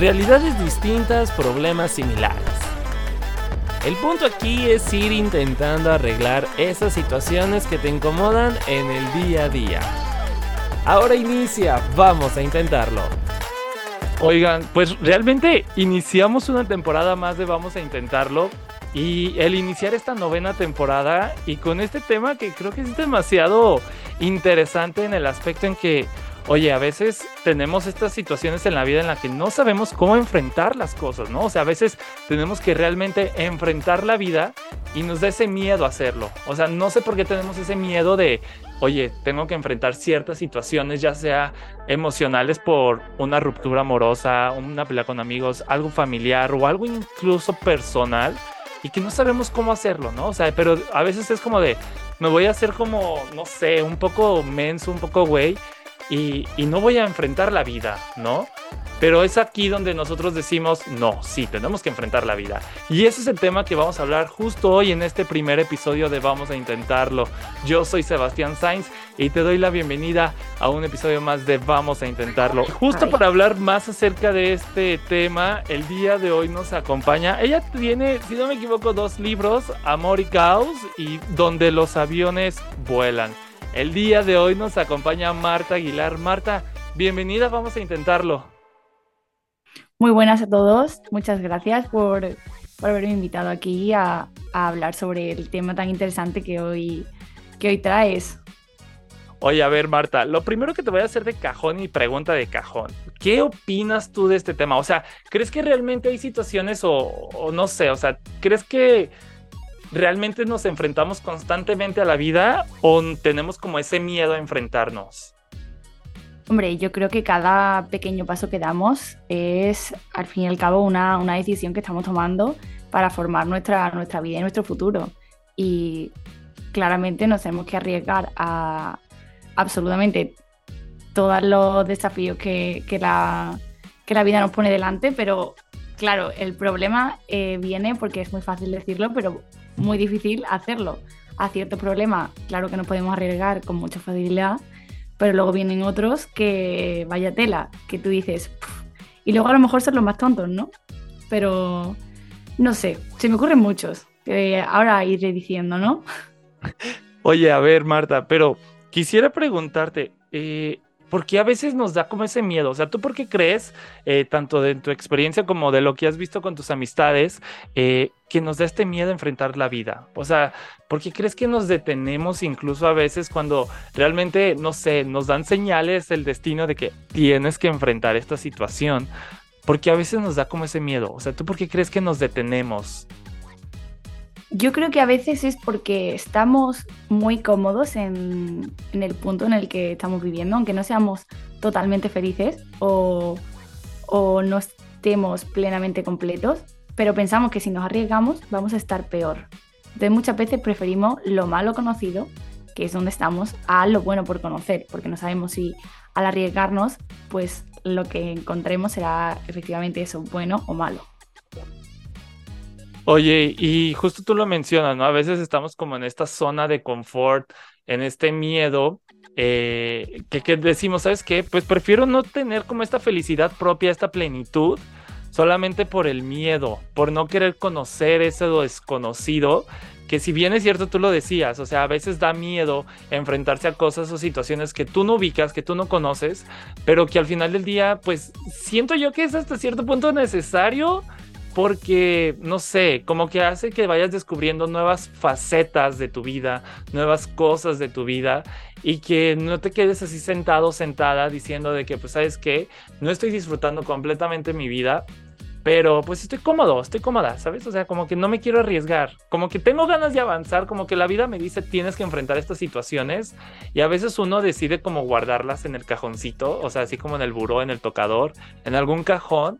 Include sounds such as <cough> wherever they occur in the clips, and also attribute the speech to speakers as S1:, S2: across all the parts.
S1: realidades distintas, problemas similares. El punto aquí es ir intentando arreglar esas situaciones que te incomodan en el día a día. Ahora inicia, vamos a intentarlo. Oigan, pues realmente iniciamos una temporada más de Vamos a Intentarlo. Y el iniciar esta novena temporada y con este tema que creo que es demasiado interesante en el aspecto en que oye, a veces tenemos estas situaciones en la vida en las que no sabemos cómo enfrentar las cosas, ¿no? O sea, a veces tenemos que realmente enfrentar la vida y nos da ese miedo a hacerlo. O sea, no sé por qué tenemos ese miedo de, oye, tengo que enfrentar ciertas situaciones, ya sea emocionales por una ruptura amorosa, una pelea con amigos, algo familiar o algo incluso personal y que no sabemos cómo hacerlo, ¿no? O sea, pero a veces es como de, me voy a hacer como, no sé, un poco menso, un poco güey y, no voy a enfrentar la vida, ¿no? Pero es aquí donde nosotros decimos, no, sí, tenemos que enfrentar la vida. Y ese es el tema que vamos a hablar justo hoy en este primer episodio de Vamos a Intentarlo. Yo soy Sebastián Sainz y te doy la bienvenida a un episodio más de Vamos a Intentarlo. Justo para hablar más acerca de este tema, el día de hoy nos acompaña. Ella tiene, si no me equivoco, dos libros, Amor y Caos y Donde los aviones vuelan. El día de hoy nos acompaña Marta Aguilar. Marta, bienvenida, vamos a intentarlo.
S2: Muy buenas a todos, muchas gracias por, haberme invitado aquí a, hablar sobre el tema tan interesante que hoy, que hoy traes.
S1: Oye, a ver, Marta, lo primero que te voy a hacer de cajón y pregunta de cajón. ¿Qué opinas tú de este tema? O sea, ¿crees que realmente hay situaciones o, o no sé, o sea, ¿crees que ¿realmente nos enfrentamos constantemente a la vida o tenemos como ese miedo a enfrentarnos?
S2: Hombre, yo creo que cada pequeño paso que damos es, al fin y al cabo, una, decisión que estamos tomando para formar nuestra, nuestra vida y nuestro futuro. Y claramente nos tenemos que arriesgar a absolutamente todos los desafíos que, la, que la vida nos pone delante, pero claro, el problema eh, viene porque es muy fácil decirlo, pero muy difícil hacerlo. A ciertos problemas, claro que nos podemos arriesgar con mucha facilidad, pero luego vienen otros que vaya tela, que tú dices, y luego a lo mejor son los más tontos, ¿no? Pero no sé, se me ocurren muchos, ahora iré diciendo, ¿no? <laughs>
S1: Oye, a ver, Marta, pero quisiera preguntarte, eh, porque a veces nos da como ese miedo. O sea, ¿tú por qué crees, eh, tanto de tu experiencia como de lo que has visto con tus amistades, eh, que nos da este miedo a enfrentar la vida? O sea, ¿por qué crees que nos detenemos incluso a veces cuando realmente, no sé, nos dan señales el destino de que tienes que enfrentar esta situación? Porque a veces nos da como ese miedo. O sea, ¿tú por qué crees que nos detenemos?
S2: Yo creo que a veces es porque estamos muy cómodos en, el punto en el que estamos viviendo, aunque no seamos totalmente felices o, no estemos plenamente completos, pero pensamos que si nos arriesgamos vamos a estar peor. Entonces muchas veces preferimos lo malo conocido, que es donde estamos, a lo bueno por conocer, porque no sabemos si al arriesgarnos, pues lo que encontremos será efectivamente eso, bueno o malo.
S1: Oye, y justo tú lo mencionas, ¿no? A veces estamos como en esta zona de confort, en este miedo, eh, que, decimos, ¿sabes qué? Pues prefiero no tener como esta felicidad propia, esta plenitud, solamente por el miedo, por no querer conocer ese desconocido, que si bien es cierto tú lo decías, o sea, a veces da miedo enfrentarse a cosas o situaciones que tú no ubicas, que tú no conoces, pero que al final del día, pues siento yo que es hasta cierto punto necesario porque, no sé, como que hace que vayas descubriendo nuevas facetas de tu vida, nuevas cosas de tu vida y que no te quedes así sentado, sentada diciendo de que, pues, ¿sabes qué? No estoy disfrutando completamente mi vida, pero pues estoy cómodo, estoy cómoda, ¿sabes? O sea, como que no me quiero arriesgar, como que tengo ganas de avanzar, como que la vida me dice tienes que enfrentar estas situaciones y a veces uno decide como guardarlas en el cajoncito, o sea, así como en el buró, en el tocador, en algún cajón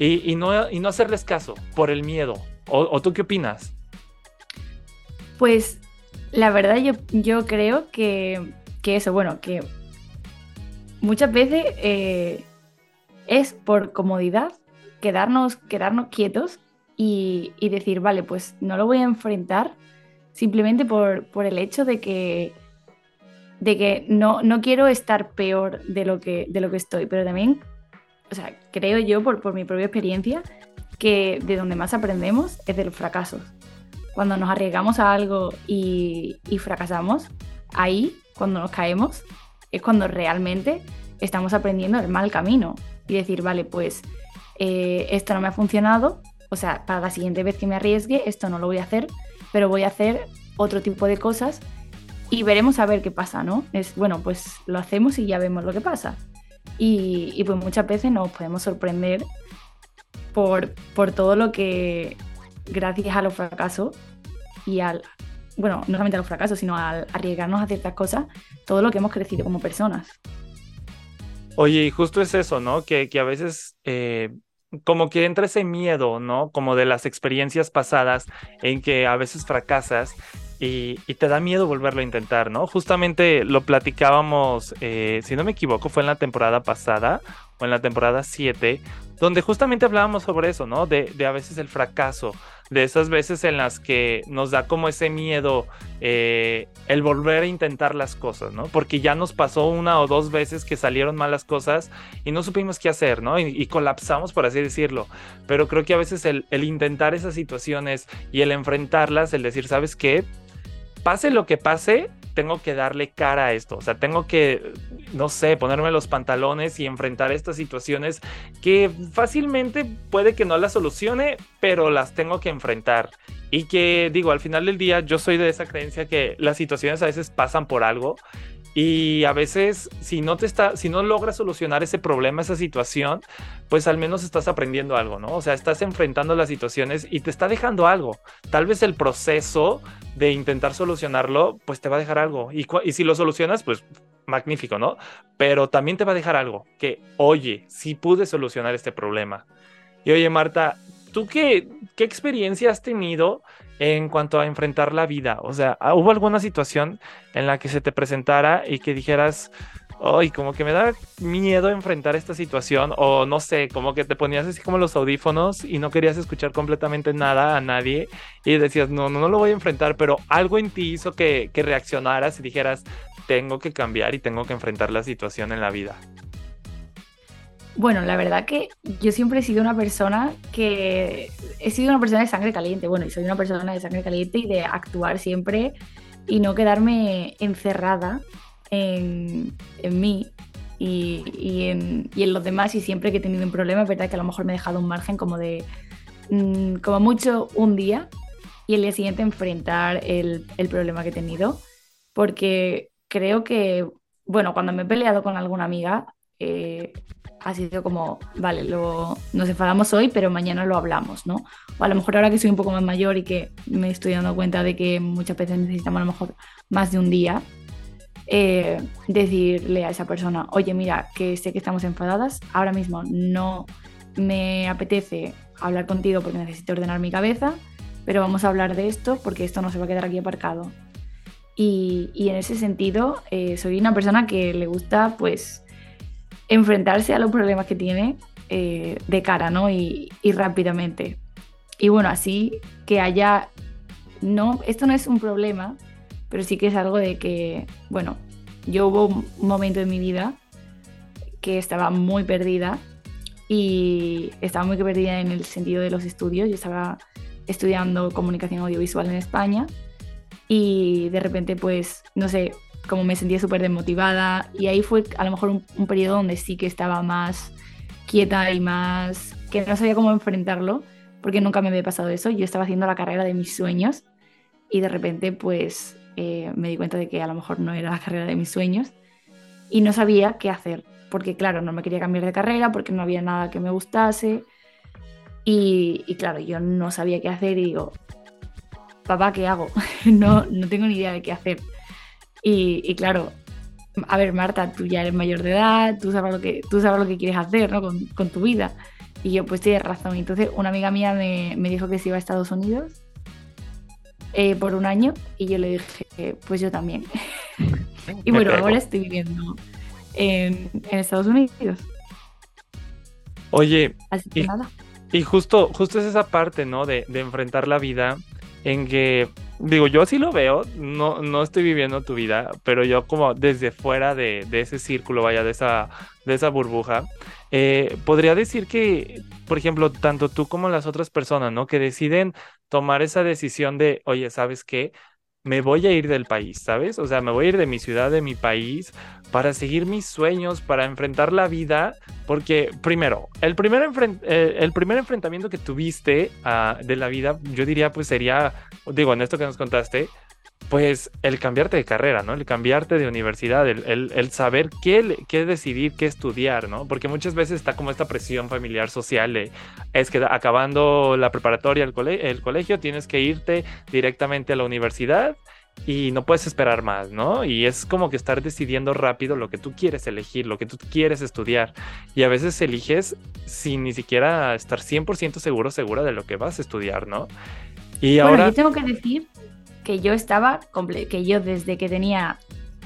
S1: y, no, y no hacerles caso por el miedo. ¿O, tú qué opinas?
S2: Pues la verdad yo, yo creo que, eso, bueno, que muchas veces eh, es por comodidad quedarnos, quedarnos quietos y, decir, vale, pues no lo voy a enfrentar simplemente por, por el hecho de que, de que no, no quiero estar peor de lo que, de lo que estoy, pero también o sea, creo yo por, por mi propia experiencia, que de donde más aprendemos es de los fracasos. Cuando nos arriesgamos a algo y, y fracasamos, ahí, cuando nos caemos, es cuando realmente estamos aprendiendo el mal camino y decir, vale, pues eh, esto no me ha funcionado, o sea, para la siguiente vez que me arriesgue, esto no lo voy a hacer, pero voy a hacer otro tipo de cosas y veremos a ver qué pasa, ¿no? Es, bueno, pues lo hacemos y ya vemos lo que pasa. Y, pues muchas veces nos podemos sorprender por, por todo lo que, gracias a los fracasos y al, bueno, no solamente a los fracasos, sino al arriesgarnos a ciertas cosas, todo lo que hemos crecido como personas.
S1: Oye, y justo es eso, ¿no? Que, que a veces eh, como que entra ese miedo, ¿no? Como de las experiencias pasadas en que a veces fracasas y, te da miedo volverlo a intentar, ¿no? Justamente lo platicábamos, eh, si no me equivoco, fue en la temporada pasada o en la temporada 7, donde justamente hablábamos sobre eso, ¿no? De, de a veces el fracaso, de esas veces en las que nos da como ese miedo eh, el volver a intentar las cosas, ¿no? Porque ya nos pasó una o dos veces que salieron malas cosas y no supimos qué hacer, ¿no? Y, colapsamos, por así decirlo. Pero creo que a veces el, el intentar esas situaciones y el enfrentarlas, el decir, ¿sabes qué? Pase lo que pase, tengo que darle cara a esto, o sea, tengo que, no sé, ponerme los pantalones y enfrentar estas situaciones que fácilmente puede que no las solucione, pero las tengo que enfrentar. Y que digo, al final del día yo soy de esa creencia que las situaciones a veces pasan por algo y a veces, si no te está, si no logras solucionar ese problema, esa situación, pues al menos estás aprendiendo algo, ¿no? O sea, estás enfrentando las situaciones y te está dejando algo. Tal vez el proceso de intentar solucionarlo, pues te va a dejar algo. Y, si lo solucionas, pues magnífico, ¿no? Pero también te va a dejar algo que, oye, sí pude solucionar este problema. Y oye, Marta, ¿tú qué, qué experiencia has tenido en cuanto a enfrentar la vida? O sea, ¿hubo alguna situación en la que se te presentara y que dijeras, ay, como que me da miedo enfrentar esta situación o no sé, como que te ponías así como los audífonos y no querías escuchar completamente nada a nadie y decías, no, no, no lo voy a enfrentar, pero algo en ti hizo que, que reaccionaras y dijeras, tengo que cambiar y tengo que enfrentar la situación en la vida.
S2: Bueno, la verdad que yo siempre he sido una persona que he sido una persona de sangre caliente, bueno, y soy una persona de sangre caliente y de actuar siempre y no quedarme encerrada en, mí y, en, los demás. Y siempre que he tenido un problema, es verdad que a lo mejor me he dejado un margen como de, mm, como mucho un día y el día siguiente enfrentar el, problema que he tenido, porque creo que, bueno, cuando me he peleado con alguna amiga, eh, ha sido como, vale, lo, nos enfadamos hoy, pero mañana lo hablamos, ¿no? O a lo mejor ahora que soy un poco más mayor y que me estoy dando cuenta de que muchas veces necesitamos a lo mejor más de un día, eh, decirle a esa persona, oye, mira, que sé que estamos enfadadas, ahora mismo no me apetece hablar contigo porque necesito ordenar mi cabeza, pero vamos a hablar de esto porque esto no se va a quedar aquí aparcado. Y, y en ese sentido, eh, soy una persona que le gusta, pues, enfrentarse a los problemas que tiene eh, de cara, ¿no? Y, rápidamente. Y bueno, así que haya, no, esto no es un problema, pero sí que es algo de que, bueno, yo hubo un momento en mi vida que estaba muy perdida y estaba muy perdida en el sentido de los estudios. Yo estaba estudiando comunicación audiovisual en España y de repente pues, no sé, como me sentía súper desmotivada y ahí fue a lo mejor un, periodo donde sí que estaba más quieta y más que no sabía cómo enfrentarlo porque nunca me había pasado eso. Yo estaba haciendo la carrera de mis sueños y de repente pues eh, me di cuenta de que a lo mejor no era la carrera de mis sueños y no sabía qué hacer porque claro, no me quería cambiar de carrera porque no había nada que me gustase y, y claro, yo no sabía qué hacer y digo, papá, ¿qué hago? <laughs> no, no tengo ni idea de qué hacer. Y, claro, a ver, Marta, tú ya eres mayor de edad, tú sabes lo que, tú sabes lo que quieres hacer ¿no? con, con tu vida. Y yo, pues tienes razón. Entonces, una amiga mía me, me dijo que se iba a Estados Unidos eh, por un año y yo le dije, pues yo también. <laughs> y bueno, ahora estoy viviendo en, en Estados Unidos.
S1: Oye, Así que y, nada. y justo, justo es esa parte, ¿no? De, de enfrentar la vida en que digo, yo sí lo veo, no, no estoy viviendo tu vida, pero yo como desde fuera de, ese círculo, vaya, de esa, de esa burbuja, eh, podría decir que, por ejemplo, tanto tú como las otras personas, ¿no? Que deciden tomar esa decisión de, oye, ¿sabes qué? me voy a ir del país, ¿sabes? O sea, me voy a ir de mi ciudad, de mi país, para seguir mis sueños, para enfrentar la vida, porque primero, el primer, eh, enfrentamiento que tuviste ah, de la vida, yo diría, pues sería, digo, en esto que nos contaste, pues el cambiarte de carrera, ¿no? El cambiarte de universidad, el, saber qué, decidir, qué estudiar, ¿no? Porque muchas veces está como esta presión familiar social es que acabando la preparatoria, el colegio, tienes que irte directamente a la universidad y no puedes esperar más, ¿no? Y es como que estar decidiendo rápido lo que tú quieres elegir, lo que tú quieres estudiar. Y a veces eliges sin ni siquiera estar 100% seguro, segura de lo que vas a estudiar, ¿no?
S2: Y bueno, ahora... yo tengo que decir que yo estaba, que yo desde que tenía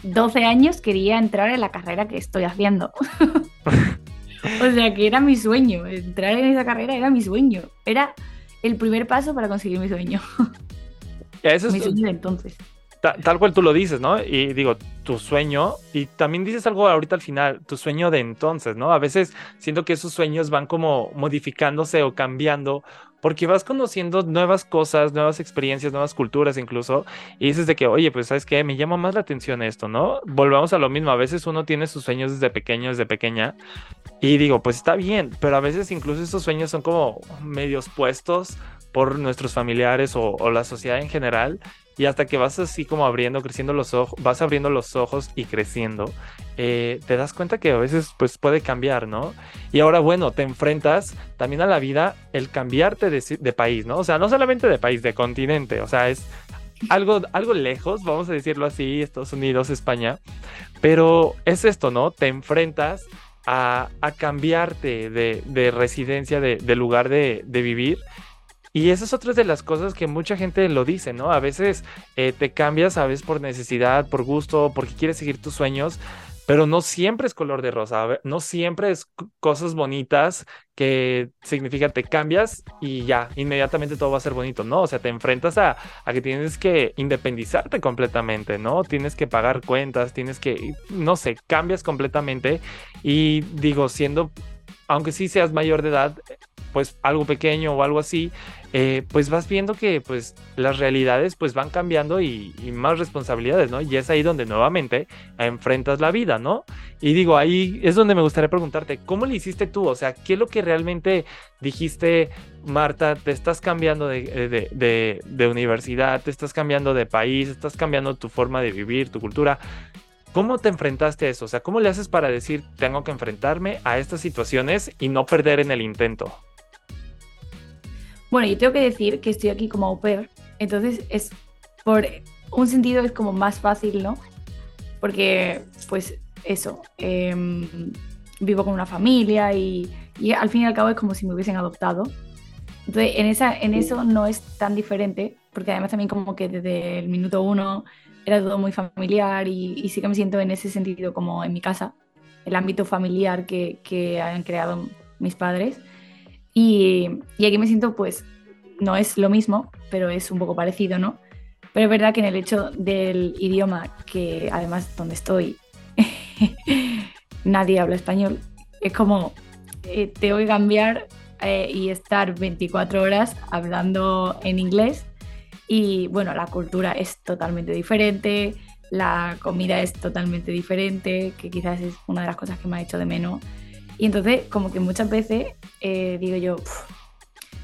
S2: 12 años quería entrar en la carrera que estoy haciendo. <laughs> o sea, que era mi sueño, entrar en esa carrera era mi sueño, era el primer paso para conseguir mi sueño.
S1: Eso es
S2: mi sueño de entonces.
S1: Tal, cual tú lo dices, ¿no? Y digo, tu sueño, y también dices algo ahorita al final, tu sueño de entonces, ¿no? A veces siento que esos sueños van como modificándose o cambiando porque vas conociendo nuevas cosas, nuevas experiencias, nuevas culturas incluso, y dices de que, oye, pues sabes qué, me llama más la atención esto, ¿no? Volvamos a lo mismo, a veces uno tiene sus sueños desde pequeño, desde pequeña, y digo, pues está bien, pero a veces incluso esos sueños son como medios puestos por nuestros familiares o, o la sociedad en general, y hasta que vas así como abriendo, creciendo los ojos, vas abriendo los ojos y creciendo, eh, te das cuenta que a veces pues puede cambiar, ¿no? Y ahora, bueno, te enfrentas también a la vida el cambiarte de, país, ¿no? O sea, no solamente de país, de continente, o sea, es algo, algo lejos, vamos a decirlo así, Estados Unidos, España, pero es esto, ¿no? Te enfrentas a, cambiarte de, residencia, de, lugar de, vivir y esa es otra de las cosas que mucha gente lo dice, ¿no? A veces eh, te cambias, a veces por necesidad, por gusto, porque quieres seguir tus sueños, pero no siempre es color de rosa, no siempre es cosas bonitas que significa te cambias y ya, inmediatamente todo va a ser bonito, ¿no? O sea, te enfrentas a, a, que tienes que independizarte completamente, ¿no? Tienes que pagar cuentas, tienes que, no sé, cambias completamente y digo, siendo, aunque sí seas mayor de edad, pues algo pequeño o algo así, eh, pues vas viendo que pues las realidades pues van cambiando y, más responsabilidades, ¿no? Y es ahí donde nuevamente enfrentas la vida, ¿no? Y digo, ahí es donde me gustaría preguntarte, ¿cómo le hiciste tú? O sea, ¿qué es lo que realmente dijiste, Marta, te estás cambiando de, de universidad, te estás cambiando de país, estás cambiando tu forma de vivir, tu cultura? ¿Cómo te enfrentaste a eso? O sea, ¿cómo le haces para decir, tengo que enfrentarme a estas situaciones y no perder en el intento?
S2: Bueno, yo tengo que decir que estoy aquí como au pair, entonces es por un sentido es como más fácil, ¿no? Porque, pues, eso, em, vivo con una familia y, al fin y al cabo es como si me hubiesen adoptado. Entonces, en, esa, en eso no es tan diferente, porque además también como que desde el minuto uno era todo muy familiar y, sí que me siento en ese sentido como en mi casa, el ámbito familiar que, que han creado mis padres. Y, aquí me siento, pues, no es lo mismo, pero es un poco parecido, ¿no? Pero es verdad que en el hecho del idioma, que además donde estoy <laughs> nadie habla español, es como eh, tengo que cambiar eh, y estar 24 horas hablando en inglés. Y bueno, la cultura es totalmente diferente, la comida es totalmente diferente, que quizás es una de las cosas que me ha hecho de menos y entonces, como que muchas veces eh, digo yo,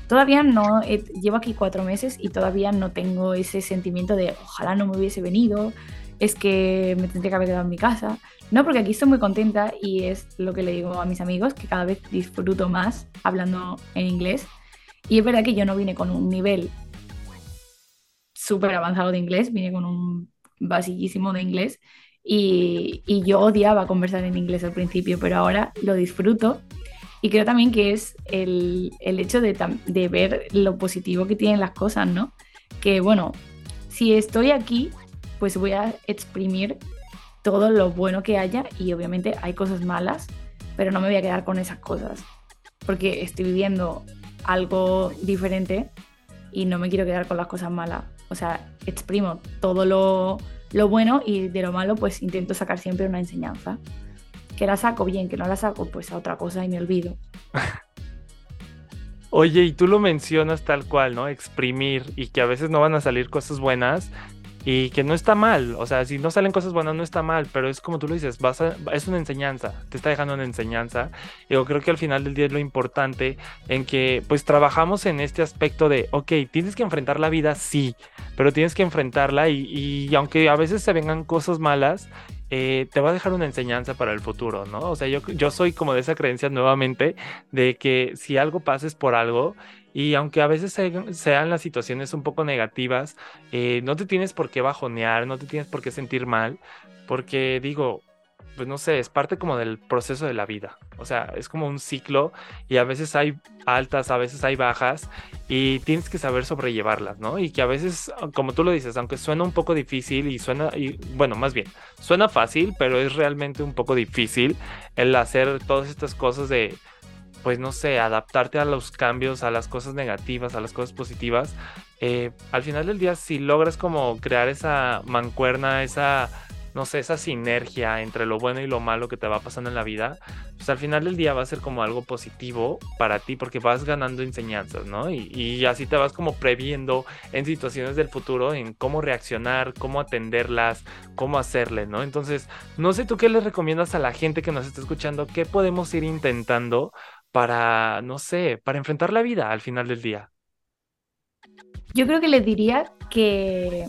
S2: todavía no, llevo aquí cuatro meses y todavía no tengo ese sentimiento de ojalá no me hubiese venido, es que me tendría que haber quedado en mi casa. No, porque aquí estoy muy contenta y es lo que le digo a mis amigos, que cada vez disfruto más hablando en inglés. Y es verdad que yo no vine con un nivel súper avanzado de inglés, vine con un basiquísimo de inglés y, yo odiaba conversar en inglés al principio, pero ahora lo disfruto. Y creo también que es el, el hecho de, de, ver lo positivo que tienen las cosas, ¿no? Que bueno, si estoy aquí, pues voy a exprimir todo lo bueno que haya y obviamente hay cosas malas, pero no me voy a quedar con esas cosas, porque estoy viviendo algo diferente y no me quiero quedar con las cosas malas O sea, exprimo todo lo, lo bueno y de lo malo pues intento sacar siempre una enseñanza. Que la saco bien, que no la saco pues a otra cosa y me olvido. <laughs>
S1: Oye, y tú lo mencionas tal cual, ¿no? Exprimir y que a veces no van a salir cosas buenas y que no está mal, o sea, si no salen cosas buenas no está mal, pero es como tú lo dices, vas es una enseñanza, te está dejando una enseñanza. Yo creo que al final del día es lo importante en que pues trabajamos en este aspecto de, ok, tienes que enfrentar la vida, sí, pero tienes que enfrentarla y, y aunque a veces se vengan cosas malas, eh, te va a dejar una enseñanza para el futuro, ¿no? O sea, yo, yo soy como de esa creencia nuevamente de que si algo pasa es por algo y aunque a veces sean las situaciones un poco negativas, eh, no te tienes por qué bajonear, no te tienes por qué sentir mal, porque digo, pues no sé, es parte como del proceso de la vida. O sea, es como un ciclo y a veces hay altas, a veces hay bajas y tienes que saber sobrellevarlas, ¿no? Y que a veces, como tú lo dices, aunque suena un poco difícil y suena, y, bueno, más bien, suena fácil, pero es realmente un poco difícil el hacer todas estas cosas de pues no sé, adaptarte a los cambios, a las cosas negativas, a las cosas positivas, eh, al final del día, si logras como crear esa mancuerna, esa, no sé, esa sinergia entre lo bueno y lo malo que te va pasando en la vida, pues al final del día va a ser como algo positivo para ti porque vas ganando enseñanzas, ¿no? Y, y así te vas como previendo en situaciones del futuro, en cómo reaccionar, cómo atenderlas, cómo hacerle, ¿no? Entonces, no sé tú qué le recomiendas a la gente que nos está escuchando, qué podemos ir intentando para, no sé, para enfrentar la vida al final del día?
S2: Yo creo que les diría que,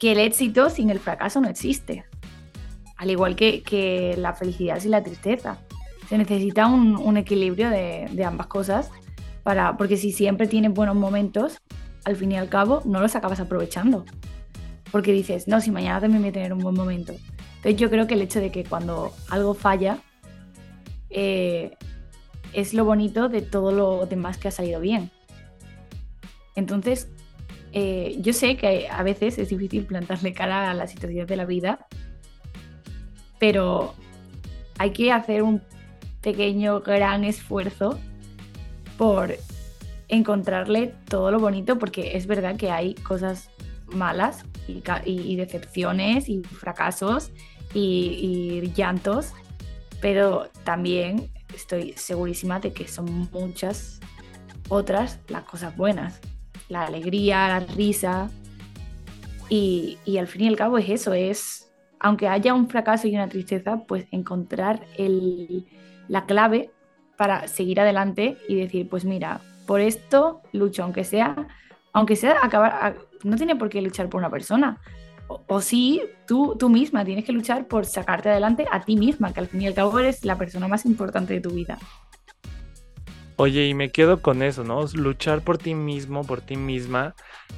S2: que el éxito sin el fracaso no existe, al igual que, que la felicidad sin la tristeza. Se necesita un, un equilibrio de, de, ambas cosas, para, porque si siempre tienes buenos momentos, al fin y al cabo no los acabas aprovechando. Porque dices, no, si mañana también voy a tener un buen momento. Entonces yo creo que el hecho de que cuando algo falla, eh, es lo bonito de todo lo demás que ha salido bien. Entonces, eh, yo sé que a veces es difícil plantarle cara a las situaciones de la vida, pero hay que hacer un pequeño, gran esfuerzo por encontrarle todo lo bonito, porque es verdad que hay cosas malas y, decepciones y fracasos y, y llantos, pero también estoy segurísima de que son muchas otras las cosas buenas, la alegría, la risa. Y, al fin y al cabo es eso, es, aunque haya un fracaso y una tristeza, pues encontrar el, la clave para seguir adelante y decir, pues mira, por esto lucho, aunque sea, aunque sea acabar, no tiene por qué luchar por una persona, o, sí, tú, tú misma tienes que luchar por sacarte adelante a ti misma, que al fin y al cabo eres la persona más importante de tu vida.
S1: Oye, y me quedo con eso, ¿no? Luchar por ti mismo, por ti misma,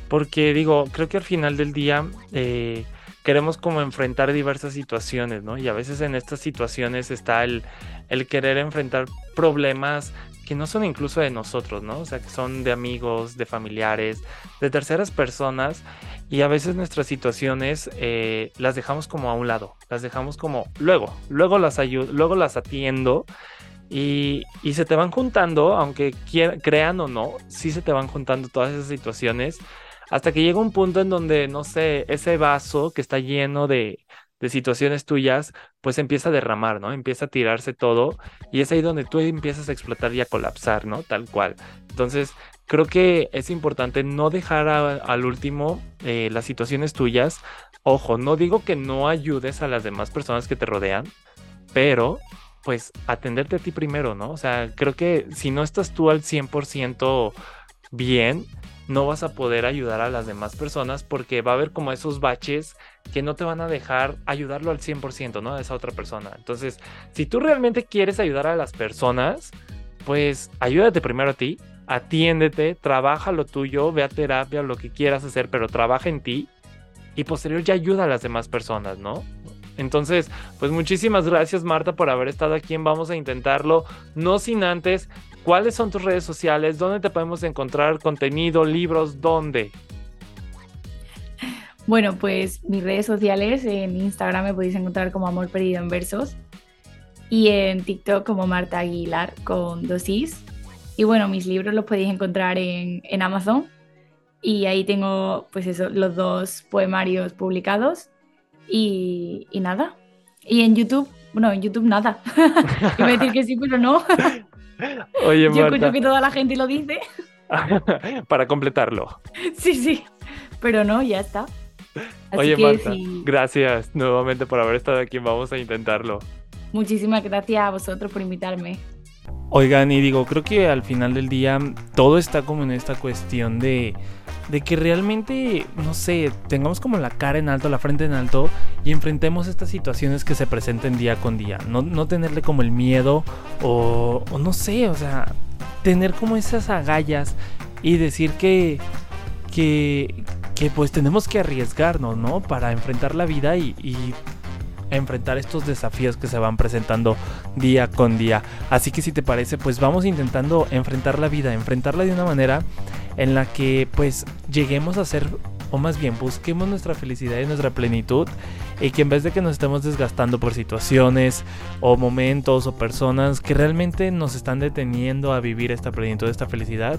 S1: porque digo, creo que al final del día eh, queremos como enfrentar diversas situaciones, ¿no? Y a veces en estas situaciones está el, el querer enfrentar problemas que no son incluso de nosotros, ¿no? O sea, que son de amigos, de familiares, de terceras personas y a veces nuestras situaciones eh, las dejamos como a un lado, las dejamos como luego, luego las ayudo, luego las atiendo y, y, se te van juntando, aunque crean o no, sí se te van juntando todas esas situaciones hasta que llega un punto en donde, no sé, ese vaso que está lleno de, de situaciones tuyas, pues empieza a derramar, ¿no? Empieza a tirarse todo y es ahí donde tú empiezas a explotar y a colapsar, ¿no? Tal cual. Entonces, creo que es importante no dejar al último eh, las situaciones tuyas. Ojo, no digo que no ayudes a las demás personas que te rodean, pero pues atenderte a ti primero, ¿no? O sea, creo que si no estás tú al 100% bien, no vas a poder ayudar a las demás personas porque va a haber como esos baches que no te van a dejar ayudarlo al 100%, ¿no? A esa otra persona. Entonces, si tú realmente quieres ayudar a las personas, pues ayúdate primero a ti, atiéndete, trabaja lo tuyo, ve a terapia, lo que quieras hacer, pero trabaja en ti y posterior ya ayuda a las demás personas, ¿no? Entonces, pues muchísimas gracias Marta por haber estado aquí en Vamos a Intentarlo, no sin antes ¿Cuáles son tus redes sociales? ¿Dónde te podemos encontrar contenido, libros? ¿Dónde?
S2: Bueno, pues mis redes sociales, en Instagram me podéis encontrar como Amor Perdido en Versos y en TikTok como Marta Aguilar con dosis. Y bueno, mis libros los podéis encontrar en, en Amazon Y ahí tengo, pues eso, los dos poemarios publicados. Y, y nada. Y en YouTube, bueno, en YouTube nada. <laughs> Iba a decir que sí, pero no. <laughs>
S1: Oye,
S2: Yo escucho
S1: Marta,
S2: que toda la gente lo dice. <laughs>
S1: para completarlo.
S2: Sí, sí. Pero no, ya está. Así
S1: Oye,
S2: que
S1: Marta,
S2: sí,
S1: gracias nuevamente por haber estado aquí. Vamos a intentarlo.
S2: muchísimas gracias a vosotros por invitarme.
S1: Oigan, y digo, creo que al final del día todo está como en esta cuestión de, de que realmente, no sé, tengamos como la cara en alto, la frente en alto y enfrentemos estas situaciones que se presenten día con día. No, no tenerle como el miedo o, o no sé, o sea, tener como esas agallas y decir que, que, que pues tenemos que arriesgarnos, ¿no? Para enfrentar la vida y, y enfrentar estos desafíos que se van presentando día con día. Así que si te parece, pues vamos intentando enfrentar la vida, enfrentarla de una manera en la que pues lleguemos a ser, o más bien busquemos nuestra felicidad y nuestra plenitud y que en vez de que nos estemos desgastando por situaciones o momentos o personas que realmente nos están deteniendo a vivir esta plenitud, esta felicidad,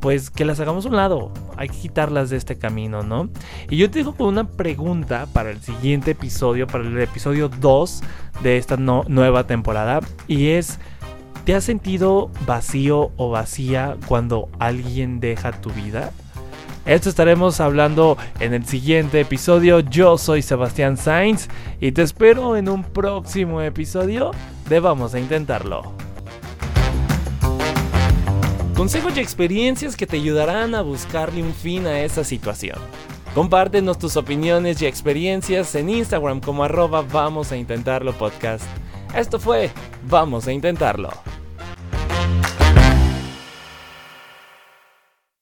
S1: pues que las hagamos a un lado. Hay que quitarlas de este camino, ¿no? Y yo te dejo con una pregunta para el siguiente episodio, para el episodio 2 de esta nueva temporada. Y es, ¿te has sentido vacío o vacía cuando alguien deja tu vida? Esto estaremos hablando en el siguiente episodio. Yo soy Sebastián Sainz y te espero en un próximo episodio de Vamos a Intentarlo. Consejos y experiencias que te ayudarán a buscarle un fin a esa situación. Compártenos tus opiniones y experiencias en Instagram como arroba vamos a intentarlo podcast. Esto fue Vamos a intentarlo.